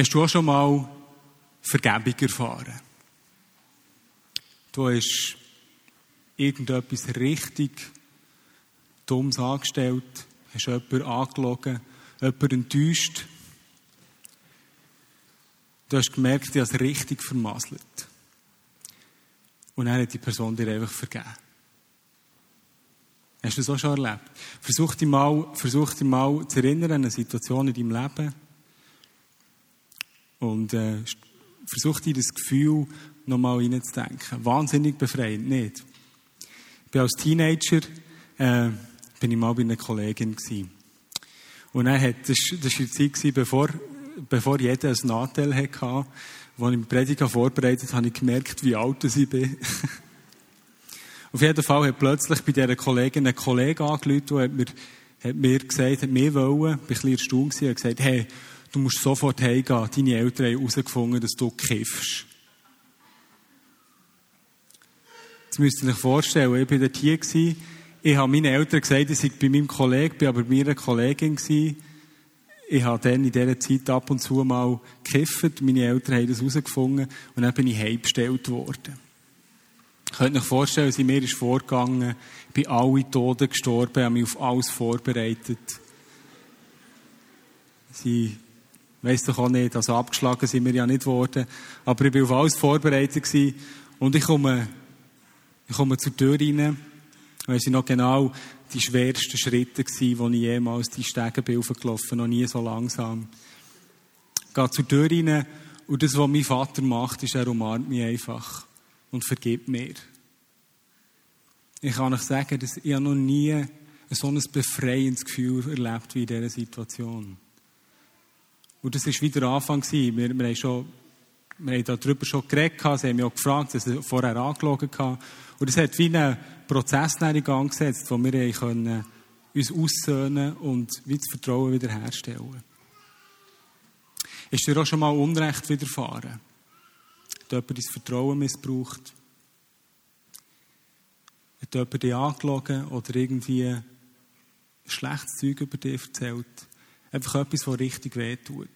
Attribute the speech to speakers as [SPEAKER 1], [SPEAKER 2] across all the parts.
[SPEAKER 1] Hast du auch schon mal Vergebung erfahren? Du hast irgendetwas richtig Dummes angestellt, hast jemanden angelogen, jemanden enttäuscht. Du hast gemerkt, du hast es richtig vermasselt. Und dann hat die Person dir einfach vergeben. Hast du das auch schon erlebt? Versuch dich mal, versuch dich mal zu erinnern an eine Situation in deinem Leben. Und äh, versuch dir das Gefühl nochmal reinzudenken. Wahnsinnig befreiend, nicht? Ich bin als Teenager äh, bin ich mal bei einer Kollegin gewesen. Und dann hat, das, das war die Zeit, bevor, bevor jeder einen Nachteil hatte, als ich die Prediger vorbereitet habe, habe ich gemerkt, wie alt ich bin. Auf jeden Fall hat plötzlich bei dieser Kollegin ein Kollege angerufen und hat mir, hat mir gesagt, hat mir wollen, ich war ein bisschen erstaunt, hat gesagt, hey, du musst sofort heimgehen, deine Eltern haben herausgefunden, dass du kiffst. Jetzt müsst ihr euch vorstellen, ich war dort hier, ich habe meinen Eltern gesagt, ich sei bei meinem Kollegen, bin aber bei meiner Kollegin gewesen. Ich habe dann in dieser Zeit ab und zu mal gekifft, meine Eltern haben das herausgefunden und dann bin ich heimgestellt worden. Könnt ihr euch vorstellen, wie mir ist vorgegangen. Ich bin alle Toten gestorben, habe mich auf alles vorbereitet. Sie weiss doch auch nicht, also abgeschlagen sind wir ja nicht worden. Aber ich bin auf alles vorbereitet gewesen. Und ich komme, ich komme zur Tür rein. Weiss ich noch genau, die schwersten Schritte gewesen, wo ich jemals die Stege bin noch nie so langsam. Ich gehe zur Tür rein und das, was mein Vater macht, ist, er umarmt mich einfach und vergibt mir. Ich kann euch sagen, dass ich noch nie so ein befreiendes Gefühl erlebt wie in dieser Situation. Und das war wieder der Anfang. Wir, wir haben, schon, wir haben darüber schon geredet, sie haben mich auch gefragt, sie haben vorher angeschaut. Und es hat wie einen Prozess in Gang gesetzt, wo wir können, uns aussöhnen und wie das Vertrauen wiederherstellen Ist dir auch schon mal Unrecht widerfahren? Hat jemand dein Vertrauen missbraucht? Hat jemand dich angelogen oder irgendwie schlechtes Zeug über dich erzählt? Einfach etwas, was richtig wehtut.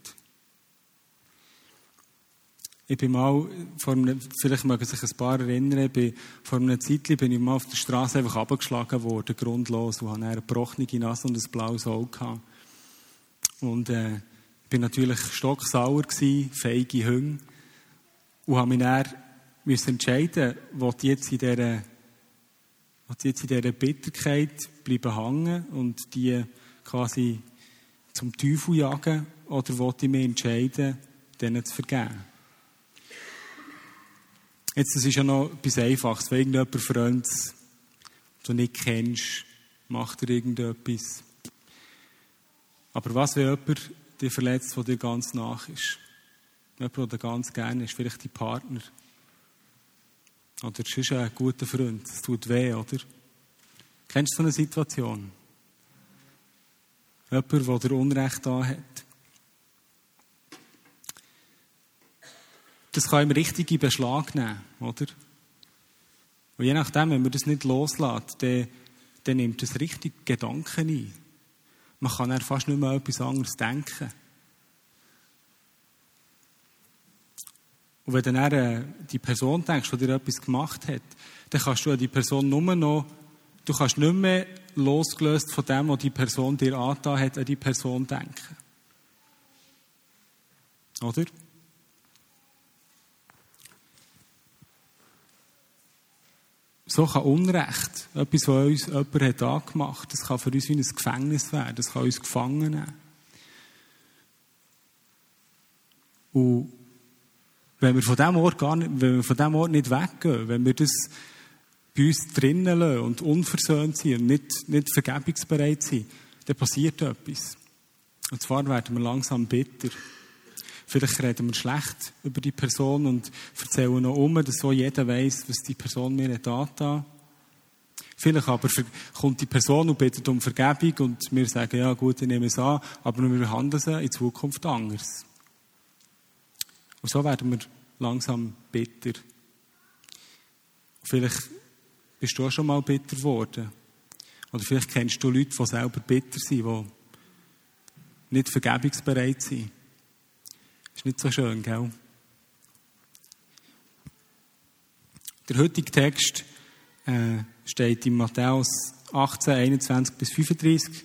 [SPEAKER 1] Ich bin mal, vor einem, vielleicht mögen sich ein paar erinnern, bin, vor einer Zeit bin ich mal auf der Straße einfach abgeschlagen worden, grundlos, und hatte eine gebrochene Nase und ein blaues Auge. Und, äh, ich bin natürlich stocksauer gewesen, feige Hüng, und habe mich dann müssen entscheiden, ich jetzt in dieser, ich jetzt in dieser Bitterkeit bleiben hängen und die quasi zum Teufel jagen, oder wollte ich mich entscheiden, denen zu vergeben. Jetzt, das ist ja noch etwas Einfaches. Wenn irgendjemand Freundes, du nicht kennst, macht er irgendetwas. Aber was, wenn jemand dich verletzt, der dir ganz nach ist? Jemand, der ganz gerne ist, vielleicht dein Partner. Oder es ist ein guter Freund. Es tut weh, oder? Kennst du so eine Situation? Jemand, der dir Unrecht hat. das kann ihm richtig in Beschlag nehmen, oder? Und je nachdem, wenn man das nicht loslässt, dann, dann nimmt das richtig Gedanken ein. Man kann dann fast nicht mehr etwas anderes denken. Und wenn dann äh, die Person denkst, die dir etwas gemacht hat, dann kannst du an die Person nur noch, du kannst nicht mehr losgelöst von dem, was die Person dir angetan hat, an die Person denken. Oder? So kann Unrecht, etwas, was uns jemand hat angemacht, das kann für uns wie ein Gefängnis werden, das kann uns gefangen nehmen. Und wenn wir von diesem Ort gar nicht, wenn wir von diesem Ort nicht weggehen, wenn wir das bei uns drinnen lassen und unversöhnt sind und nicht, nicht vergebungsbereit sind, dann passiert etwas. Und zwar werden wir langsam bitter. Vielleicht reden wir schlecht über die Person und erzählen noch um, dass so jeder weiß, was die Person mir hat hat. Vielleicht aber kommt die Person und bittet um Vergebung und wir sagen, ja gut, ich nehme es an, aber wir behandeln sie in Zukunft anders. Und so werden wir langsam bitter. Vielleicht bist du auch schon mal bitter geworden. Oder vielleicht kennst du Leute, die selber bitter sind, die nicht vergebungsbereit sind. Ist nicht so schön, gell? Der heutige Text äh, steht in Matthäus 18, 21 bis 35.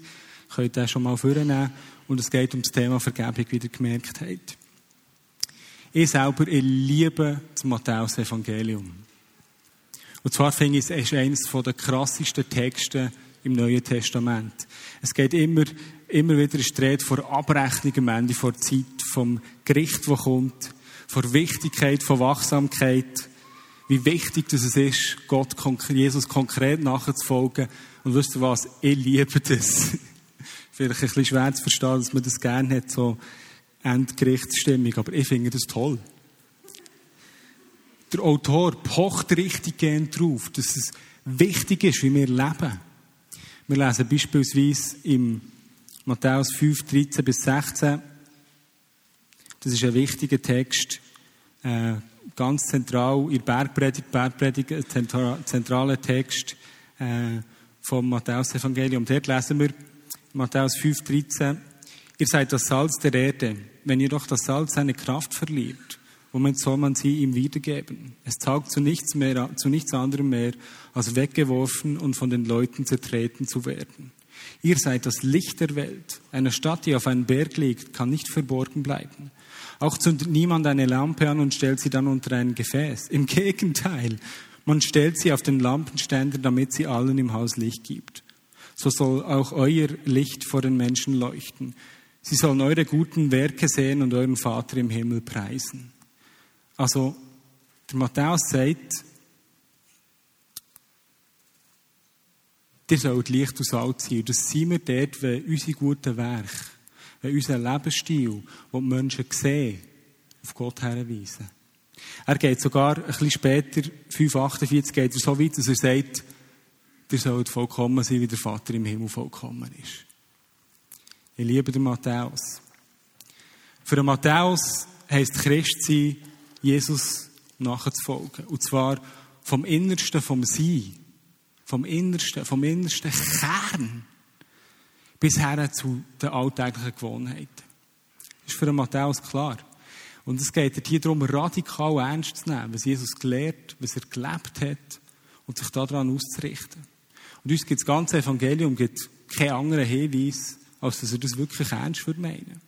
[SPEAKER 1] Könnt ihr schon mal vornehmen. Und es geht um das Thema Vergebung, wie ihr gemerkt habt. Ich selber ich liebe das Matthäus-Evangelium. Und zwar finde ich, es ist eines der krassesten Texte im Neuen Testament. Es geht immer, immer wieder ein Streit vor Abrechnung am Ende, vor Zeit, vom Gericht, das kommt, vor Wichtigkeit, von Wachsamkeit, wie wichtig das ist, Gott, Jesus konkret nachzufolgen. Und wisst ihr was? Ich liebe das. Vielleicht ein bisschen schwer zu verstehen, dass man das gerne hat, so Endgerichtsstimmung. Aber ich finde das toll. Der Autor pocht richtig gern drauf, dass es wichtig ist, wie wir leben. Wir lesen beispielsweise im Matthäus 5, 13 bis 16. Das ist ein wichtiger Text, äh, ganz zentral in Bergpredigt. Bergpredigt, ein zentraler Text äh, vom Matthäus-Evangelium. Dort lesen wir Matthäus 5, 13. Ihr seid das Salz der Erde. Wenn ihr doch das Salz seine Kraft verliert, womit soll man sie ihm wiedergeben? Es taugt zu nichts, mehr, zu nichts anderem mehr, als weggeworfen und von den Leuten zertreten zu werden. Ihr seid das Licht der Welt. Eine Stadt, die auf einem Berg liegt, kann nicht verborgen bleiben. Auch zündet niemand eine Lampe an und stellt sie dann unter ein Gefäß. Im Gegenteil, man stellt sie auf den Lampenständer, damit sie allen im Haus Licht gibt. So soll auch euer Licht vor den Menschen leuchten. Sie sollen eure guten Werke sehen und euren Vater im Himmel preisen. Also, der Matthäus sagt, ihr sollt Licht und Salz sein. Und das sind wir dort, wenn unsere guten Werke, wenn unser Lebensstil, wo die Menschen sehen, auf Gott herweisen. Er geht sogar ein bisschen später, 5,48, geht er so weit, dass er sagt, ihr sollt vollkommen sein, wie der Vater im Himmel vollkommen ist. Ich liebe den Matthäus. Für den Matthäus heisst Christ sein, Jesus nachzufolgen. Und zwar vom Innersten, vom Sein. Vom Innersten, vom innersten Kern bis her zu den alltäglichen Gewohnheiten. Ist für Matthäus klar. Und es geht hier darum, radikal ernst zu nehmen, was Jesus gelehrt, was er gelebt hat und sich daran auszurichten. Und uns gibt das ganze Evangelium gibt keinen anderen Hinweis, als dass er das wirklich ernst würde meinen.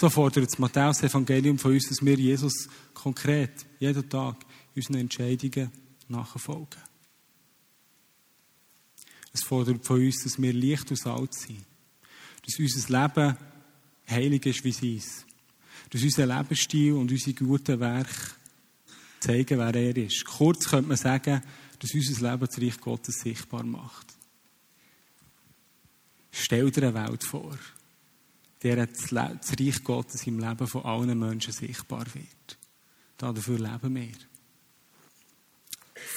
[SPEAKER 1] So fordert das Matthäus-Evangelium von uns, dass wir Jesus konkret, jeden Tag, unseren Entscheidungen nachfolgen. Es fordert von uns, dass wir Licht und Salz sind. Dass unser Leben heilig ist wie sein. Dass unser Lebensstil und unsere guten Werke zeigen, wer er ist. Kurz könnte man sagen, dass unser Leben das Reich Gottes sichtbar macht. Stell dir eine Welt vor, der das Reich Gottes im Leben von allen Menschen sichtbar wird. Dafür leben wir.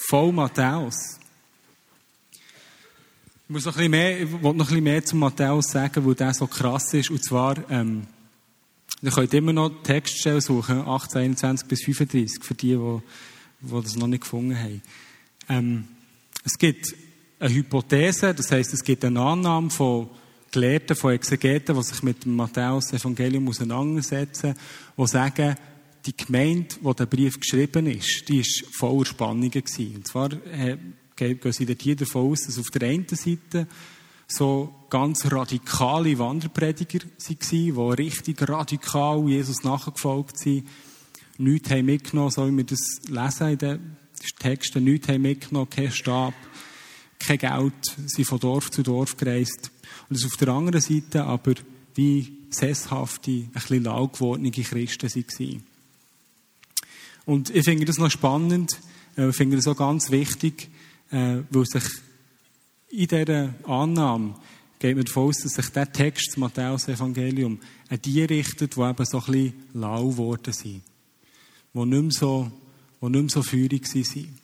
[SPEAKER 1] Voll Matthäus. Ich muss noch ein mehr, ich will noch ein bisschen mehr zu Matthäus sagen, weil der so krass ist. Und zwar, ähm, ihr könnt immer noch Textstellen suchen, 18, 21 bis 35, für die, die, die das noch nicht gefunden haben. Ähm, es gibt eine Hypothese, das heißt, es gibt eine Annahme von Gelehrten, von Exegeten, die sich mit dem Matthäus-Evangelium auseinandersetzen, die sagen, die Gemeinde, wo der Brief geschrieben ist, die ist voller Spannungen gewesen. Und zwar äh, gehen sie dort hier davon aus, dass auf der einen Seite so ganz radikale Wanderprediger waren, die richtig radikal Jesus nachgefolgt sind, nichts haben mitgenommen, so wie wir das lesen in den Texten, nichts haben mitgenommen, kein Stab, kein Geld, sind von Dorf zu Dorf gereist. Und auf der anderen Seite aber wie sesshafte, ein bisschen lau gewordene Christen waren. Und ich finde das noch spannend, äh, ich finde das auch ganz wichtig, äh, weil sich in dieser Annahme geht man davon aus, dass sich der Text, das Matthäus-Evangelium, an die richtet, die eben so ein bisschen lau geworden sind. Die nicht mehr so, die nicht mehr so feurig waren.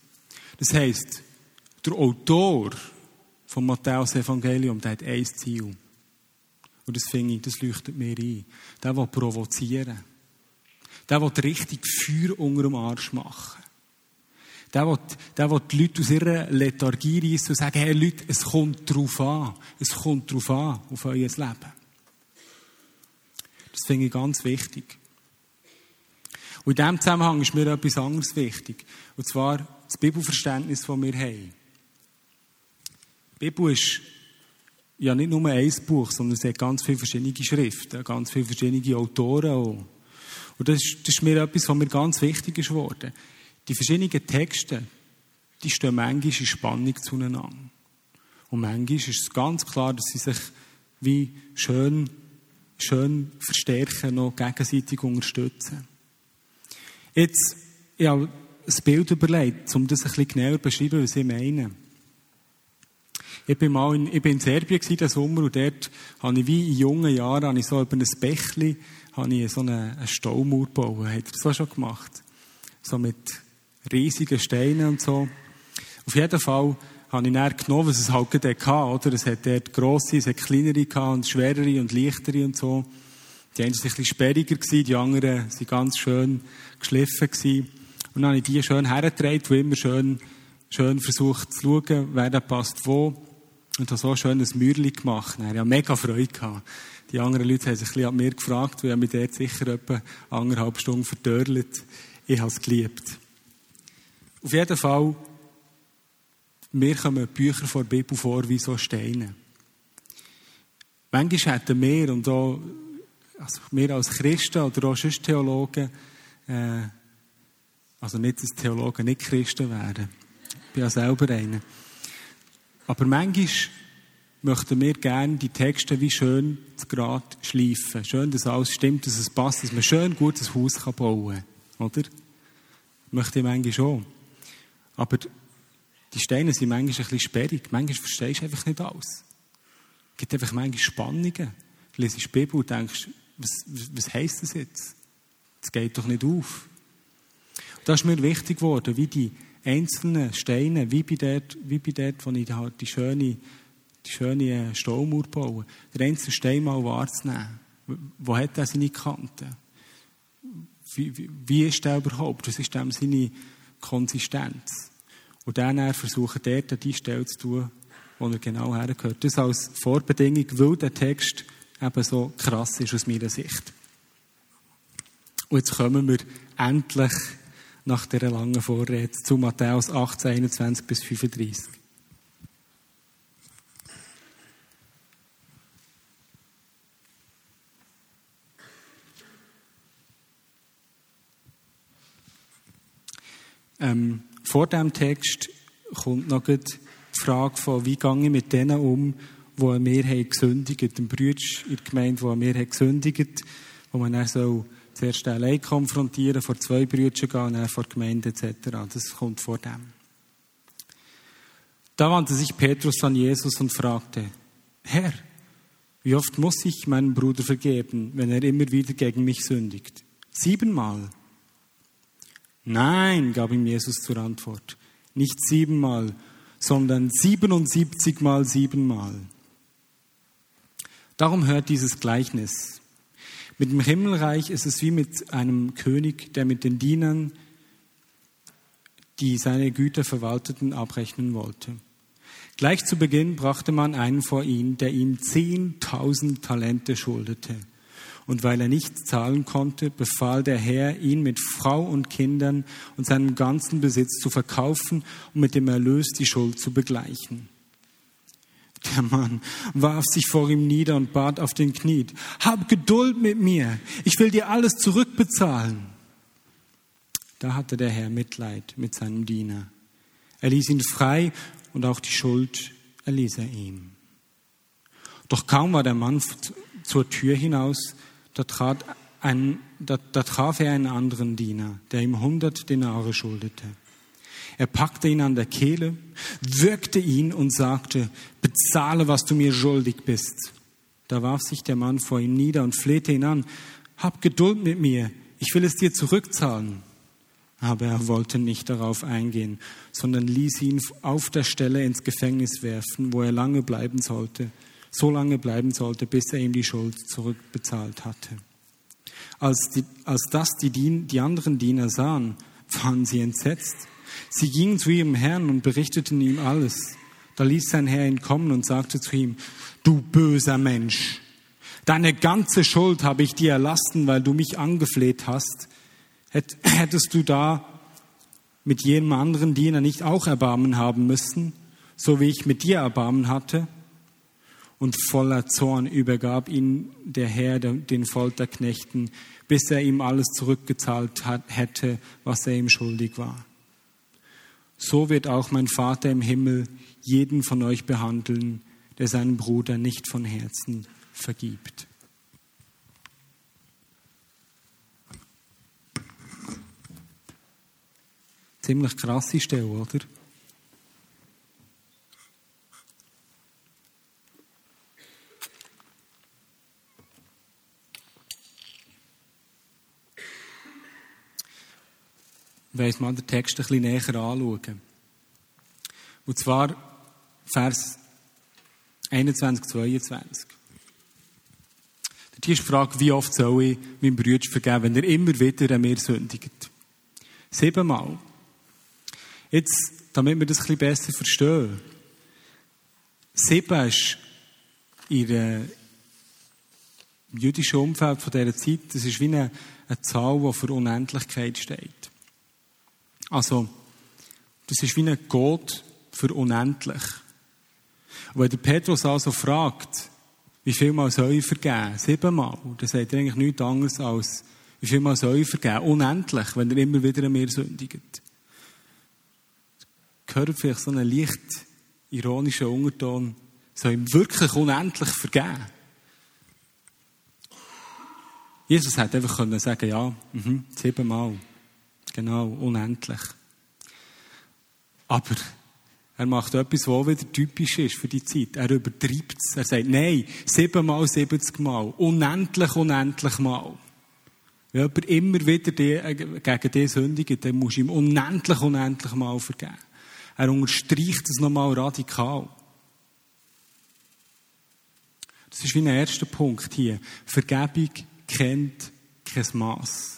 [SPEAKER 1] Das heisst, der Autor vom Matthäus-Evangelium, der hat ein Ziel. Und das finde ich, das leuchtet mir ein. Der will provozieren. Der will richtig Feuer unter dem Arsch machen. Der will, der will die Leute aus ihrer Lethargie reissen und sagen, hey Leute, es kommt drauf an. Es kommt drauf an, auf euer Leben. Das finde ich ganz wichtig. Und in diesem Zusammenhang ist mir etwas anderes wichtig. Und zwar das Bibelverständnis, das wir haben. Die Bibel ist ja nicht nur ein Buch, sondern es hat ganz viele verschiedene Schriften, ganz viele verschiedene Autoren auch. Und das ist, das ist mir etwas, was mir ganz wichtig ist geworden. Die verschiedenen Texte, die stehen manchmal in Spannung zueinander. Und manchmal ist es ganz klar, dass sie sich wie schön, schön verstärken, noch gegenseitig unterstützen. Jetzt, ich habe ein Bild überlegt, um das ein bisschen genauer zu beschreiben, was ich meine. Ich bin mal in, ich bin in Serbien diesen Sommer und dort habe ich wie in jungen Jahren habe ich so über ein Bächli habe ich so eine, eine Staumauer gebaut. Hat das schon gemacht? So mit riesigen Steinen und so. Auf jeden Fall habe ich dann genommen, was es halt gerade hatte, oder? Es hat dort grosse, es hat kleinere gehabt und schwerere und leichtere und so. Die einen waren ein bisschen sperriger gewesen, die anderen waren ganz schön geschliffen gewesen. Und dann habe ich die schön hergetragen, wo immer schön, schön versucht zu schauen, wer da passt wo. Und habe so ein Mürli gemacht. Ich hatte mega Freude. Gehabt. Die anderen Leute haben sich ein bisschen an mir gefragt, weil ich mich dort sicher etwa anderthalb Stunden verdörlt. Ich habe es geliebt. Auf jeden Fall, mir kommen Bücher vor der Bibel vor wie so Steine. Manchmal hätten wir, und auch, also wir als Christen oder auch sonst Theologen, äh, also nicht, dass Theologen nicht Christen werden. Ich bin ja selber einer. Aber manchmal möchten wir gerne die Texte wie schön zu Grad schleifen. Schön, dass alles stimmt, dass es passt, dass man schön gut ein Haus bauen kann. Oder? Möchte ich manchmal schon. Aber die Steine sind manchmal ein bisschen sperrig. Manchmal verstehst du einfach nicht alles. Es gibt einfach manchmal Spannungen. Du liest die Bibel und denkst, was, was heisst das jetzt? Das geht doch nicht auf. Und das ist mir wichtig geworden, wie die einzelnen Steine, wie bei dort, wie bei dort wo ich halt die schöne, die schöne Staumauer baue, den einzelnen Stein mal wahrzunehmen. Wo hat er seine Kanten? Wie, wie, wie ist der überhaupt? Was ist dem seine Konsistenz? Und dann versuchen, dort an die Stelle zu tun, wo er genau hergehört. Das als Vorbedingung, weil der Text eben so krass ist aus meiner Sicht. Und jetzt kommen wir endlich nach dieser langen Vorrede zu Matthäus 18, 21 bis 35. Ähm, vor dem Text kommt noch die Frage von, wie gehe ich mit denen um, die mir haben gesündigt, dem Brütsch in der Gemeinde, die mir haben gesündigt, wo man dann so zuerst allein konfrontieren, vor zwei Brüdern gehen, dann vor Gemeinde etc. Das kommt vor dem. Da wandte sich Petrus an Jesus und fragte, Herr, wie oft muss ich meinem Bruder vergeben, wenn er immer wieder gegen mich sündigt? Siebenmal. Nein, gab ihm Jesus zur Antwort, nicht siebenmal, sondern siebenundsiebzigmal siebenmal. Darum hört dieses Gleichnis. Mit dem Himmelreich ist es wie mit einem König, der mit den Dienern, die seine Güter verwalteten, abrechnen wollte. Gleich zu Beginn brachte man einen vor ihn, der ihm zehntausend Talente schuldete. Und weil er nicht zahlen konnte, befahl der Herr, ihn mit Frau und Kindern und seinem ganzen Besitz zu verkaufen und mit dem Erlös die Schuld zu begleichen. Der Mann warf sich vor ihm nieder und bat auf den Knie, hab Geduld mit mir, ich will dir alles zurückbezahlen. Da hatte der Herr Mitleid mit seinem Diener. Er ließ ihn frei und auch die Schuld erließ er ihm. Doch kaum war der Mann zur Tür hinaus, da, trat ein, da, da traf er einen anderen Diener, der ihm hundert Denare schuldete. Er packte ihn an der Kehle, würgte ihn und sagte, bezahle, was du mir schuldig bist. Da warf sich der Mann vor ihm nieder und flehte ihn an, hab Geduld mit mir, ich will es dir zurückzahlen. Aber er wollte nicht darauf eingehen, sondern ließ ihn auf der Stelle ins Gefängnis werfen, wo er lange bleiben sollte, so lange bleiben sollte, bis er ihm die Schuld zurückbezahlt hatte. Als, die, als das die, die anderen Diener sahen, waren sie entsetzt. Sie gingen zu ihrem Herrn und berichteten ihm alles. Da ließ sein Herr ihn kommen und sagte zu ihm, du böser Mensch, deine ganze Schuld habe ich dir erlassen, weil du mich angefleht hast. Hättest du da mit jedem anderen Diener nicht auch Erbarmen haben müssen, so wie ich mit dir Erbarmen hatte? Und voller Zorn übergab ihn der Herr den Folterknechten, bis er ihm alles zurückgezahlt hätte, was er ihm schuldig war. So wird auch mein Vater im Himmel jeden von euch behandeln, der seinen Bruder nicht von Herzen vergibt. Ziemlich krasse Stelle, oder? Weiss mal den Text ein bisschen näher anschauen. Und zwar Vers 21, 22. Hier ist die Frage, wie oft soll ich meinem Bruder vergeben, wenn er immer wieder an mir sündigt? Siebenmal. Jetzt, damit wir das ein besser verstehen. Sieben ist in im jüdischen Umfeld von dieser Zeit, das ist wie eine, eine Zahl, die für Unendlichkeit steht. Also, das ist wie ein Gott für unendlich. Und wenn der Petrus also fragt, wie viel mal soll ich vergeben? Siebenmal. Dann sagt er eigentlich nichts anderes als, wie viel mal soll ich vergeben? Unendlich, wenn er immer wieder an mir sündigt. Gehört vielleicht so einen leicht ironischen Unterton, soll ihm wirklich unendlich vergeben? Jesus hätte einfach können sagen, ja, mhm, siebenmal. Genau, unendlich. Aber er macht etwas, was wieder typisch ist für die Zeit. Er übertreibt es. Er sagt, nein, siebenmal, siebzig Mal. Unendlich, unendlich Mal. Wenn jemand immer wieder die, äh, gegen dich sündigt, dann musst du ihm unendlich, unendlich Mal vergeben. Er unterstreicht es nochmal radikal. Das ist wie ein erster Punkt hier. Vergebung kennt kein Maß.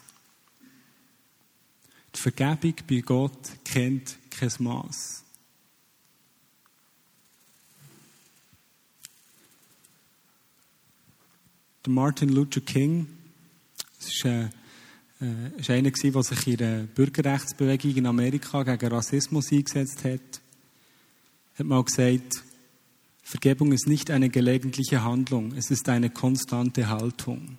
[SPEAKER 1] Die Vergebung bei Gott kennt kein Maß. Martin Luther King, das ist, äh, äh, einer der sich in der Bürgerrechtsbewegung in Amerika gegen Rassismus eingesetzt hat, hat mal gesagt, Vergebung ist nicht eine gelegentliche Handlung, es ist eine konstante Haltung.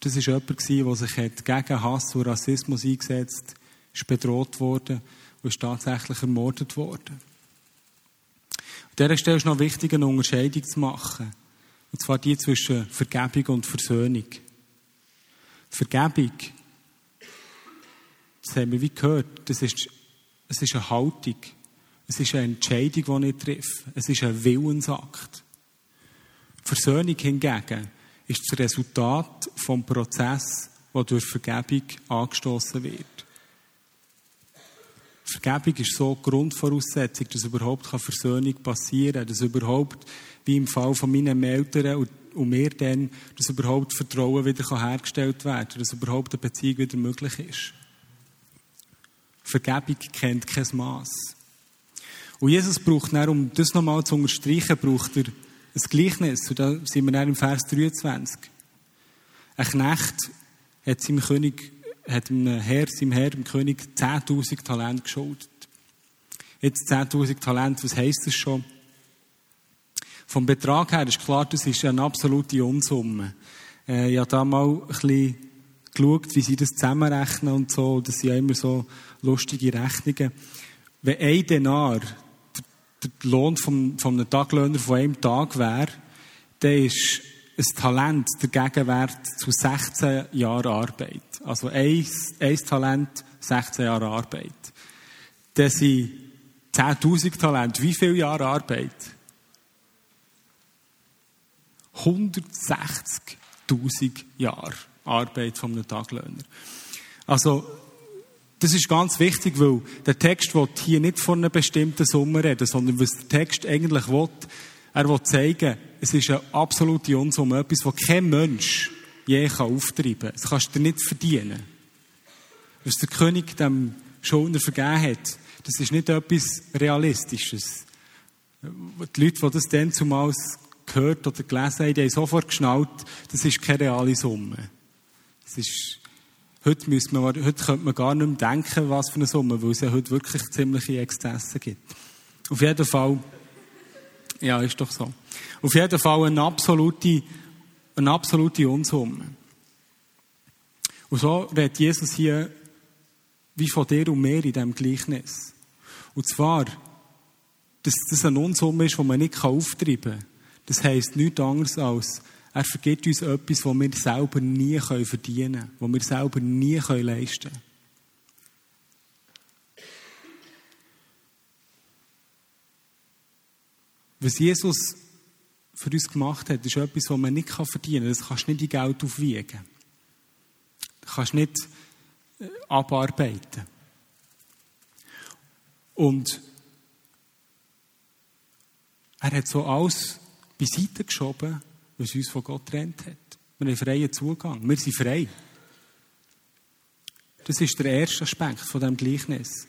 [SPEAKER 1] Das war jemand, der sich gegen Hass und Rassismus eingesetzt hat, ist bedroht worden und ist tatsächlich ermordet worden. An dieser Stelle ist noch wichtig, eine Unterscheidung zu machen. Und zwar die zwischen Vergebung und Versöhnung. Vergebung, das haben wir wie gehört, das ist, es ist eine Haltung. Es ist eine Entscheidung, die ich treffe. Es ist ein Willensakt. Versöhnung hingegen ist das Resultat vom Prozess, der durch Vergebung angestoßen wird. Vergebung ist so die Grundvoraussetzung, dass überhaupt Versöhnung passieren kann, dass überhaupt, wie im Fall von meinen Eltern und, mir dann, dass überhaupt Vertrauen wieder hergestellt werden kann, dass überhaupt eine Beziehung wieder möglich ist. Vergebung kennt kein Maß. Und Jesus braucht dann, um das nochmal zu unterstreichen, braucht er ein Gleichnis. Und da sind wir dann im Vers 23. Ein Knecht hat seinem König hat einem Herr, seinem Herr, dem König, 10.000 Talente geschuldet. Jetzt 10.000 Talente, was heisst das schon? Vom Betrag her ist klar, das ist eine absolute Unsumme. Äh, ich habe da mal ein bisschen geschaut, wie sie das zusammenrechnen und so. Das sind ja immer so lustige Rechnungen. Wenn ein Denar der Lohn von, von einem Taglöhner von einem Tag wäre, dann ist ein Talent der Gegenwert zu 16 Jahren Arbeit. Also ein, ein Talent, 16 Jahre Arbeit. Das sind 10.000 Talente. Wie viele Jahre Arbeit? 160.000 Jahre Arbeit von einem Taglöhner. Also, das ist ganz wichtig, weil der Text will hier nicht von einer bestimmten Summe reden, sondern was der Text eigentlich will, er will zeigen, es ist eine absolute Unsumme, etwas, was kein Mensch je auftreiben kann. Das kannst du dir nicht verdienen. Was der König dem Schuldner vergeben hat, das ist nicht etwas Realistisches. Die Leute, die das dann zumals gehört oder gelesen haben, die haben sofort geschnallt, das ist keine reale Summe. Es ist, heute, müssen wir, heute könnte man gar nicht mehr denken, was für eine Summe, weil es ja heute wirklich ziemliche Exzesse gibt. Auf jeden Fall, ja, ist doch so. Auf jeden Fall eine absolute, eine absolute Unsumme. Und so redet Jesus hier wie von dir und mir in diesem Gleichnis. Und zwar, dass das eine Unsumme ist, die man nicht auftreiben kann. Das heisst nichts anderes als, er vergibt uns etwas, was wir selber nie verdienen können, was wir selber nie leisten können. Was Jesus für uns gemacht hat, ist etwas, was man nicht verdienen kann. Das kannst du nicht in Geld aufwiegen. Das kannst du nicht äh, abarbeiten. Und er hat so alles beiseite geschoben, was uns von Gott trennt hat. Wir haben freien Zugang. Wir sind frei. Das ist der erste Aspekt von diesem Gleichnis.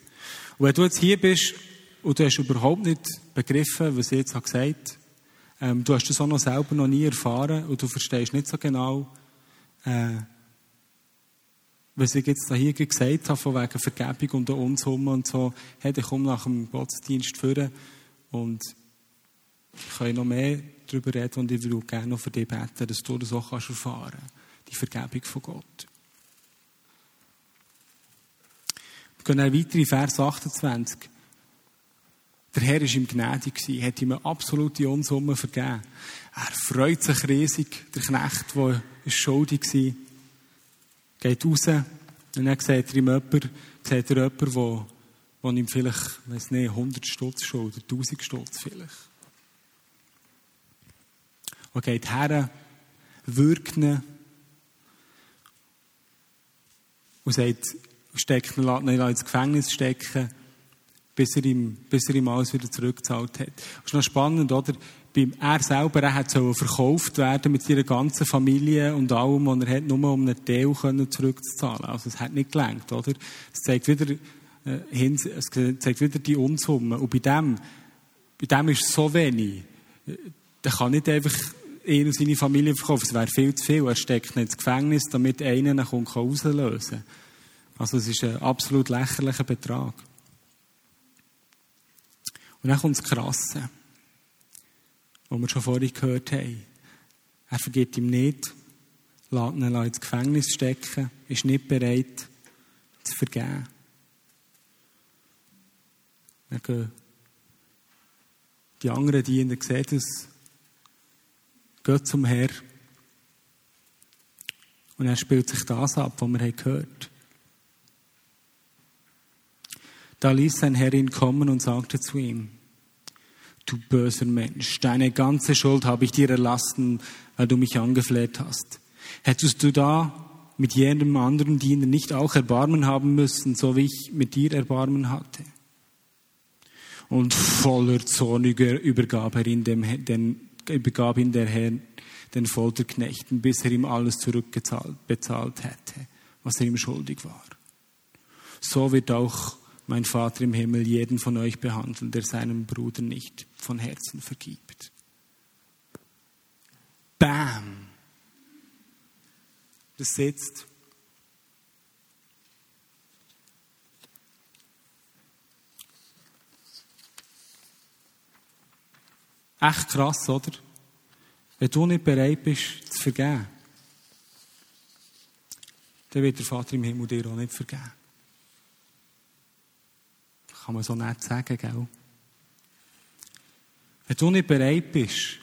[SPEAKER 1] Und wenn du jetzt hier bist und du hast überhaupt nicht begriffen, was ich jetzt gesagt habe, ähm, du hast das auch noch selber noch nie erfahren und du verstehst nicht so genau, äh, was ich jetzt hier gesagt habe, von wegen Vergebung und der Unsumme und so, hey, ich komme nach dem Gottesdienst führen und kann noch mehr darüber reden und ich würde gerne noch für dich beten, dass du das auch erfahren kannst. Die Vergebung von Gott. Wir gehen dann weiter in Vers 28. Der Herr war ihm gnädig, hat ihm eine absolute Unsumme vergeben. Er freut sich riesig, der Knecht, der schuldig war, geht raus und dann sieht er ihm jemanden, er der ihm vielleicht, weiß nicht, 100 Stutz schuldet, 1000 Stutz vielleicht und geht her, wirkt ihn und sagt, steckt ihn, ihn ins Gefängnis stecken, bis er ihm, bis er ihm alles wieder zurückgezahlt hat. Das ist noch spannend, oder? Er selber, er hat verkauft werden mit seiner ganzen Familie und allem, und er hat nur um einen Teil können zurückzuzahlen. Also es hat nicht gelangt, oder? Es zeigt wieder, äh, es zeigt wieder die Unsumme. Und bei dem, bei dem ist so wenig. Der kann nicht einfach ihn und seine Familie verkaufen. Es wäre viel zu viel. Er steckt nicht ins Gefängnis, damit einer ihn rauslösen kann. Also es ist ein absolut lächerlicher Betrag. Und dann kommt das Krasse, was wir schon vorhin gehört haben. Er vergibt ihm nicht, lässt ihn ins Gefängnis stecken, ist nicht bereit zu vergeben. Dann gehen die anderen Diener sehen das geht zum Herr. Und er spielt sich das ab, was wir gehört haben. Da ließ sein Herr ihn kommen und sagte zu ihm, du böser Mensch, deine ganze Schuld habe ich dir erlassen, weil du mich angefleht hast. Hättest du da mit jedem anderen Diener nicht auch Erbarmen haben müssen, so wie ich mit dir Erbarmen hatte? Und voller Zorniger übergab er ihn dem, den übergab ihn der Herr den Folterknechten, bis er ihm alles zurückbezahlt bezahlt hätte, was er ihm schuldig war. So wird auch mein Vater im Himmel jeden von euch behandeln, der seinem Bruder nicht von Herzen vergibt. Bam! Das sitzt. Echt krass, oder? Wenn du nicht bereit bist, zu vergeben, dann wird der Vater im Himmel dir auch nicht vergeben. Kann man so nett sagen, gell? Wenn du nicht bereit bist,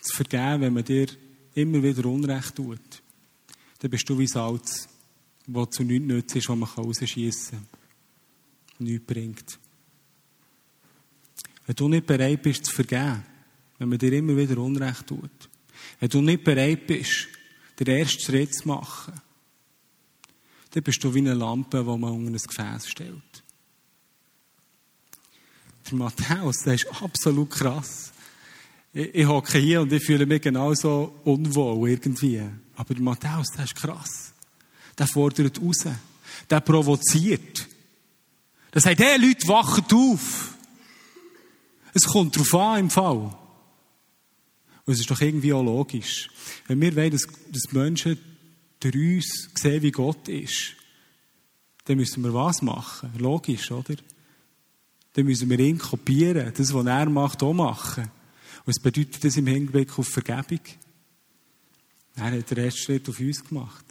[SPEAKER 1] zu vergeben, wenn man dir immer wieder Unrecht tut, dann bist du wie Salz, das zu nichts nützt ist, was man rausschiessen kann. Nichts bringt. Wenn du nicht bereit bist zu vergeben, wenn man dir immer wieder Unrecht tut, wenn du nicht bereit bist, den ersten Schritt zu machen, dann bist du wie eine Lampe, die man unter ein Gefäß stellt. Der Matthäus, der ist absolut krass. Ich, ich hocke hier und ich fühle mich genauso unwohl irgendwie. Aber der Matthäus, der ist krass. Der fordert raus. Der provoziert. Der sagt, hey Leute, wacht auf. Es kommt darauf an im Fall. Und es ist doch irgendwie auch logisch. Wenn wir wollen, dass, dass Menschen durch uns sehen, wie Gott ist, dann müssen wir was machen? Logisch, oder? Dann müssen wir ihn kopieren, das, was er macht, auch machen. Und was bedeutet das im Hinblick auf Vergebung? Er hat den ersten Schritt auf uns gemacht.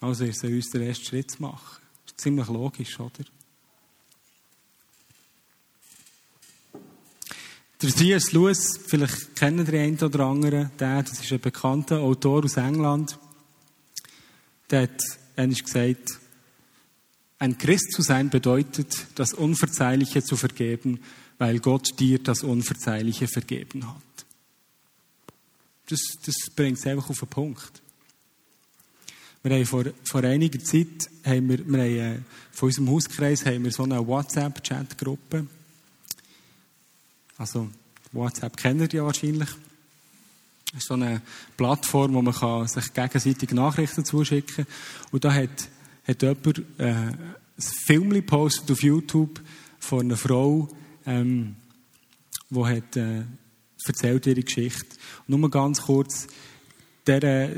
[SPEAKER 1] Also ist es uns, den ersten Schritt machen. Das ist ziemlich logisch, oder? Der C.S. Lewis, vielleicht kennen die einen oder anderen, der, das ist ein bekannter Autor aus England, der hat einmal gesagt, ein Christ zu sein bedeutet, das Unverzeihliche zu vergeben, weil Gott dir das Unverzeihliche vergeben hat. Das, das bringt es einfach auf den Punkt. Wir haben vor, vor einiger Zeit, haben wir, wir haben, äh, von unserem Hauskreis haben wir so eine WhatsApp-Chat-Gruppe. Also, WhatsApp kennt ihr ja wahrscheinlich. Das ist so eine Plattform, wo man kann sich gegenseitig Nachrichten zuschicken kann. Und da hat, hat jemand äh, ein Film gepostet auf YouTube von einer Frau, ähm, die hat, äh, erzählt ihre Geschichte. Und nur ganz kurz, der,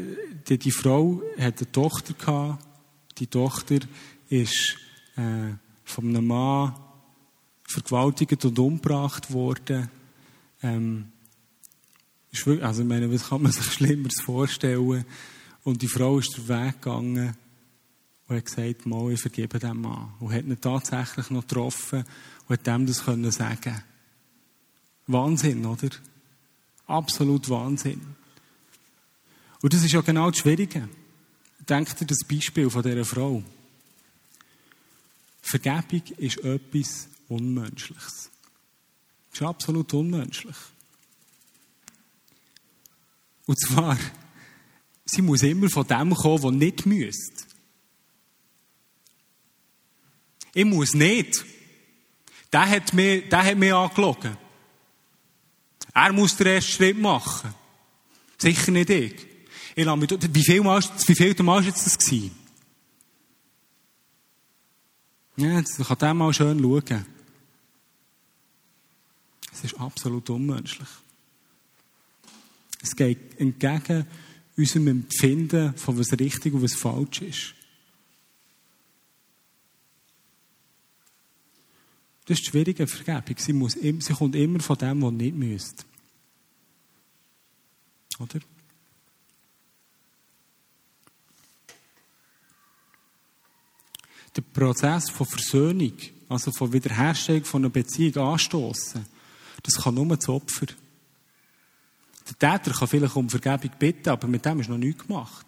[SPEAKER 1] die, die Frau hat eine Tochter gehabt. Die Tochter ist äh, von einem Mann vergewaltigt und umgebracht worden. Ähm, also ich meine, was kann man sich Schlimmeres vorstellen? Und die Frau ist den Weg gegangen und hat gesagt, mal, ich vergebe dem Mann. Und hat ihn tatsächlich noch getroffen und hat dem das können sagen. Wahnsinn, oder? Absolut Wahnsinn. Und das ist ja genau das Schwierige. Denkt ihr das Beispiel von dieser Frau. Vergebung ist etwas Unmenschliches. Das ist absolut unmenschlich. Und zwar, sie muss immer von dem kommen, der nicht müsste. Ich muss nicht. Der hat mir, der hat mir angelogen. Er muss den ersten Schritt machen. Sicher nicht ich. ich mich, wie viel Mal, wie viel Mal war das gewesen? Ja, jetzt kann der mal schön schauen. Es ist absolut unmenschlich. Es geht entgegen unserem Empfinden von was richtig und was falsch ist. Das ist die schwierige Vergebung. Sie, muss, sie kommt immer von dem, was nicht müsste. Oder? Der Prozess von Versöhnung, also von Wiederherstellung von einer Beziehung anstoßen, das kann nur das Opfer. Der Täter kann vielleicht um Vergebung bitten, aber mit dem ist noch nichts gemacht.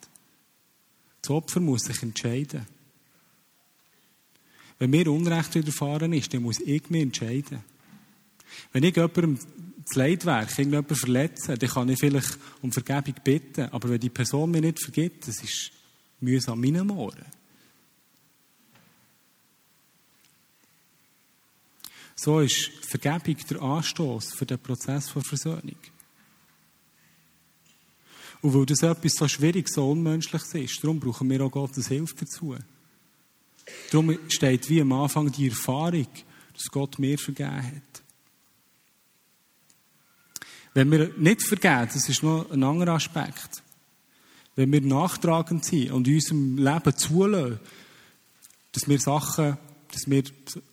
[SPEAKER 1] Das Opfer muss sich entscheiden. Wenn mir Unrecht widerfahren ist, dann muss ich mich entscheiden. Wenn ich jemandem das Leidwerk, irgendjemanden verletze, dann kann ich vielleicht um Vergebung bitten. Aber wenn die Person mir nicht vergibt, das ist mühsam meinen Ohren. So ist Vergebung der Anstoß für den Prozess von Versöhnung. Und weil das etwas so schwierig, so unmenschliches ist, darum brauchen wir auch Gottes Hilfe dazu. Darum steht wie am Anfang die Erfahrung, dass Gott mir vergeben hat. Wenn wir nicht vergeben, das ist noch ein anderer Aspekt. Wenn wir nachtragend sind und in unserem Leben zulassen, dass wir Sachen, dass wir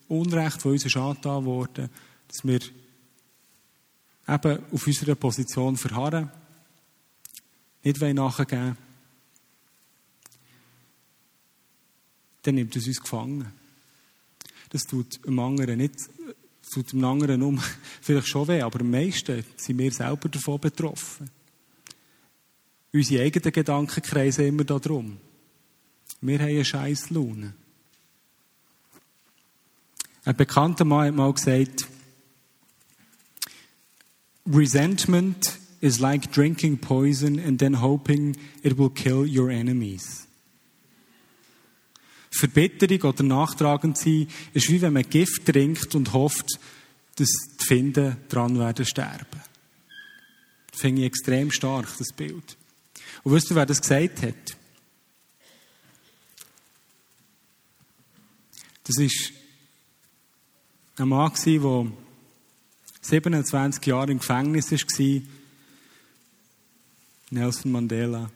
[SPEAKER 1] Unrecht von uns ist angetan worden, dass wir eben auf unserer Position verharren, nicht nachgeben wollen, dann nimmt es uns gefangen. Das tut dem anderen nicht, tut dem anderen um, vielleicht schon weh, aber am meisten sind wir selber davon betroffen. Unsere eigenen Gedanken kreisen immer darum. Wir haben eine scheiß Laune. Ein bekannter Mann hat mal gesagt, Resentment is like drinking poison and then hoping it will kill your enemies. Verbitterung oder nachtragend sein ist wie wenn man Gift trinkt und hofft, dass die Finden dran werden sterben. Das finde ich extrem stark, das Bild. Und wisst ihr, wer das gesagt hat? Das ist ein Mann, der 27 Jahre im Gefängnis war, Nelson Mandela.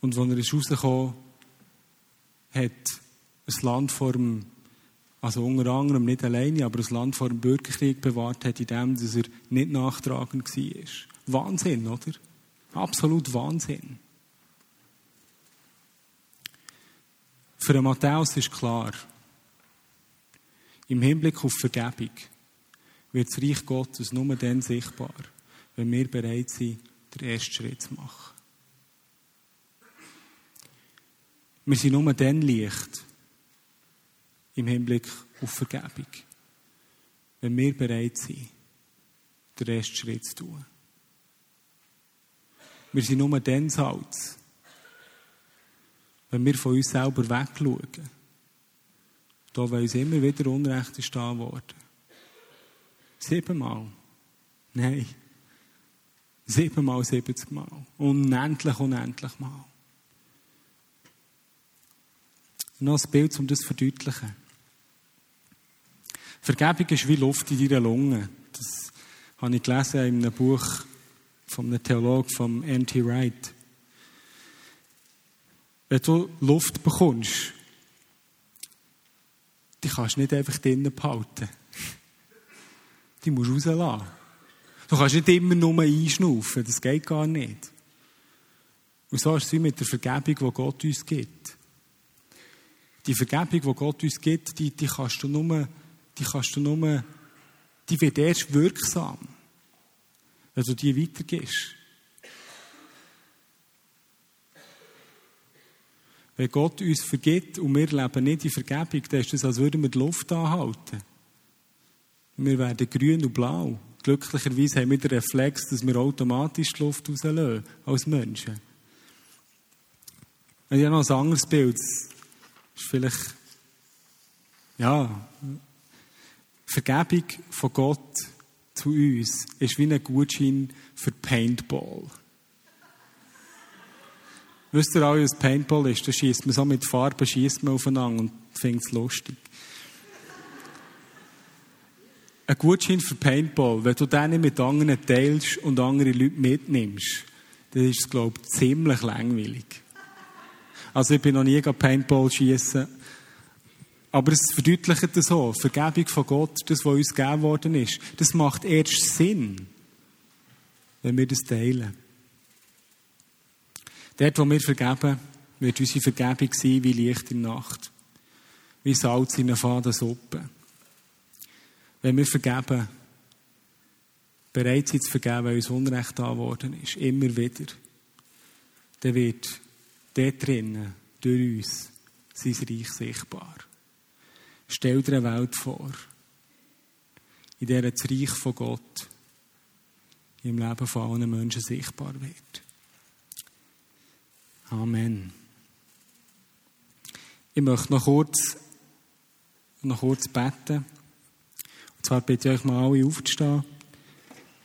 [SPEAKER 1] Und als er ist rausgekommen hat ein Land vor dem, also unter anderem nicht alleine, aber ein Land vor dem Bürgerkrieg bewahrt hat, indem dass er nicht nachtragend war. Wahnsinn, oder? Absolut Wahnsinn. Für den Matthäus ist klar, im Hinblick auf Vergebung wird das Reich Gottes nur dann sichtbar, wenn wir bereit sind, den ersten Schritt zu machen. Wir sind nur dann Licht im Hinblick auf Vergebung, wenn wir bereit sind, den ersten Schritt zu tun. Wir sind nur dann Salz, wenn wir von uns selber wegschauen. Da weil uns immer wieder Unrecht ist da worden. Siebenmal. Nein. Siebenmal, siebzig Mal. Unendlich, unendlich Mal. Noch ein Bild, um das zu verdeutlichen. Vergebung ist wie Luft in deiner Lunge. Das habe ich gelesen in einem Buch von einem Theologen, von N.T. Wright. Wenn du Luft bekommst, die kannst du nicht einfach drinnen behalten. Die musst du rauslassen. Du kannst nicht immer nur einschnaufen, das geht gar nicht. Und so ist es wie mit der Vergebung, die Gott uns gibt. Die Vergebung, die Gott uns gibt, die, die kannst du nur, die kannst du nur, die wird erst wirksam, wenn du die weitergibst. Wenn Gott uns vergibt und wir leben nicht in Vergebung, dann ist es, als würden wir die Luft anhalten. Wir werden grün und blau. Glücklicherweise haben wir den Reflex, dass wir automatisch die Luft rauslösen, als Menschen. Und ich habe noch ein anderes Bild. Das ist vielleicht, ja, Vergebung von Gott zu uns ist wie ein Gutschein für Paintball. Wisst ihr alle, was Paintball ist? Da schießt man so mit Farben schießt man aufeinander und findet es lustig. Ein Gutschein für Paintball, wenn du den mit anderen teilst und andere Leute mitnimmst, dann ist es, glaube ich, ziemlich langweilig. Also ich bin noch nie Paintball schießen, aber es verdeutlicht das so. Vergebung von Gott, das, was uns gegeben worden ist, das macht erst Sinn, wenn wir das teilen. Dort, wo wir vergeben, wird unsere Vergebung sein wie Licht in der Nacht. Wie Salz in einer faden Suppe. Wenn wir vergeben, bereit sind zu vergeben, weil uns Unrecht da worden ist, immer wieder, dann wird dort drinnen, durch uns, sein Reich sichtbar. Stell dir eine Welt vor, in der das Reich von Gott im Leben von allen Menschen sichtbar wird. Amen. Ich möchte noch kurz, noch kurz beten. Und zwar bitte ich euch mal alle aufzustehen,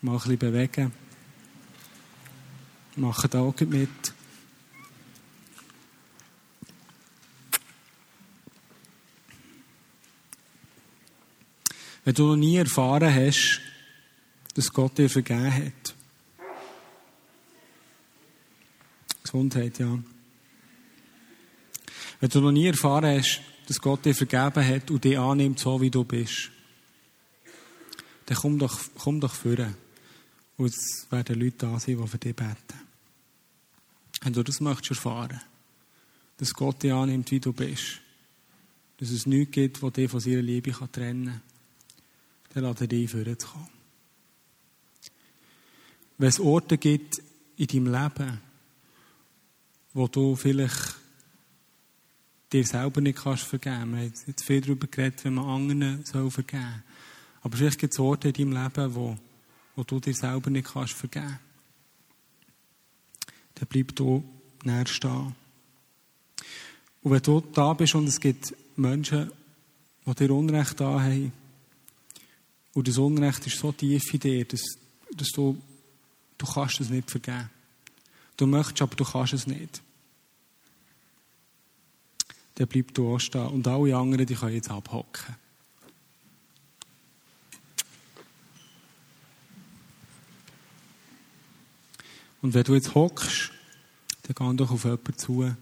[SPEAKER 1] mal ein bisschen bewegen. Machen da auch mit. Wenn du noch nie erfahren hast, dass Gott dir vergeben hat, Gesundheit, ja. Wenn du noch nie erfahren hast, dass Gott dir vergeben hat und dich annimmt, so wie du bist, dann komm doch, komm doch führen. Und es werden Leute da sein, die für dich beten. Wenn du das möchtest erfahren, dass Gott dich annimmt, wie du bist, dass es nichts gibt, was dich von seiner Liebe trennen kann, dann lade dich führen zu kommen. Wenn es Orte gibt in deinem Leben, wo du vielleicht dir selber nicht kannst vergeben. Wir haben jetzt viel darüber geredet, wenn man anderen soll vergeben. Aber vielleicht gibt es Orte in deinem Leben, wo, wo du dir selber nicht kannst vergeben. Dann bleib du näher stehen. Und wenn du da bist und es gibt Menschen, die dir Unrecht da haben, und das Unrecht ist so tief in dir, dass, dass du, du kannst es nicht vergeben. Du möchtest, aber du kannst es nicht dann bleib du stehen. Und alle anderen, die können jetzt abhocken. Und wenn du jetzt hockst, dann geh doch auf jemanden zu,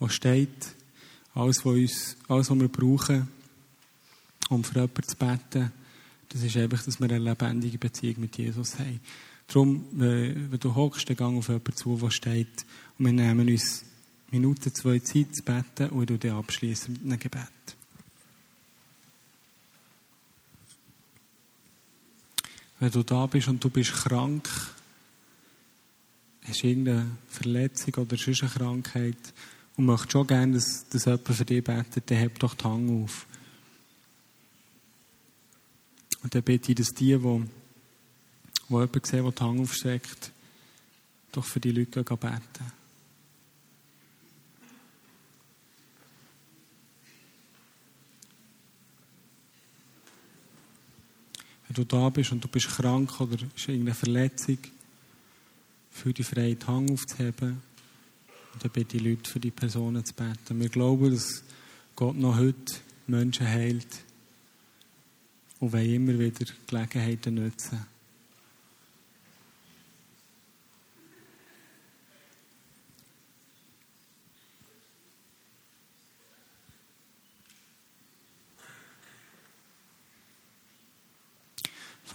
[SPEAKER 1] der steht, alles, was, uns, alles, was wir brauchen, um für jemanden zu beten, das ist einfach, dass wir eine lebendige Beziehung mit Jesus haben. Darum, wenn du hockst, dann geh auf jemanden zu, der steht, und wir nehmen uns Minuten, zwei Zeit zu beten und du dann abschließen mit einem Gebet. Wenn du da bist und du bist krank, hast irgendeine Verletzung oder sonst eine Krankheit und möchtest schon gerne, dass, dass jemand für dich betet, dann heb doch die Hand auf. Und dann bitte ich, dass die, die, die jemanden sehen, der die Hand aufstreckt, doch für die Leute beten. Wenn du da bist und du bist krank oder ist irgendeine Verletzung, für die frei die Hand aufzuheben und dann bitte ich Leute für die Personen zu beten. Wir glauben, dass Gott noch heute Menschen heilt und wollen immer wieder Gelegenheiten nutzen.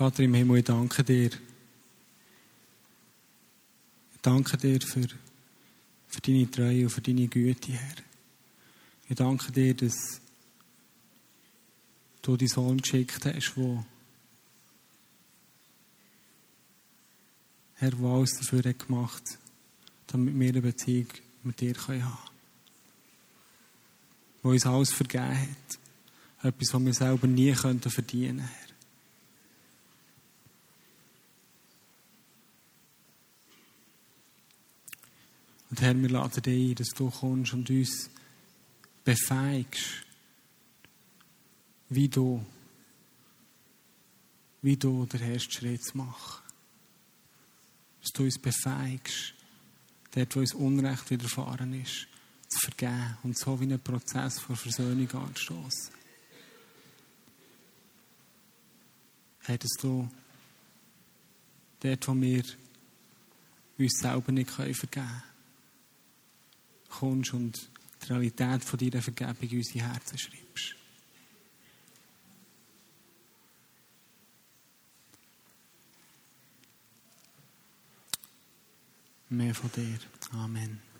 [SPEAKER 1] Vater im Himmel, ich danke dir. Ich danke dir für, für deine Treue und für deine Güte, Herr. Ich danke dir, dass du deinen Sohn geschickt hast, wo Herr, der alles dafür hat gemacht damit wir eine Beziehung mit dir haben können. Wo uns alles vergeben hat. Etwas, was wir selber nie verdienen könnten, Und Herr, wir laden dich ein, dass du kommst und uns befähigst, wie du, wie du den ersten Schritt zu machen. Dass du uns befähigst, dort, wo uns Unrecht widerfahren ist, zu vergeben und so wie einen Prozess von Versöhnung anzustoßen. Hättest du dort, wo wir uns selber nicht vergeben können, kommst und die Realität von deiner Vergebung in unsere Herzen schreibst. Mehr von dir. Amen.